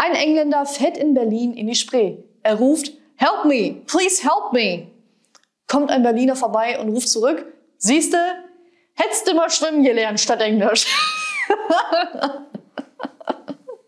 Ein Engländer fährt in Berlin in die Spree. Er ruft, Help me, please help me. Kommt ein Berliner vorbei und ruft zurück, siehste, hättest du mal schwimmen gelernt statt Englisch.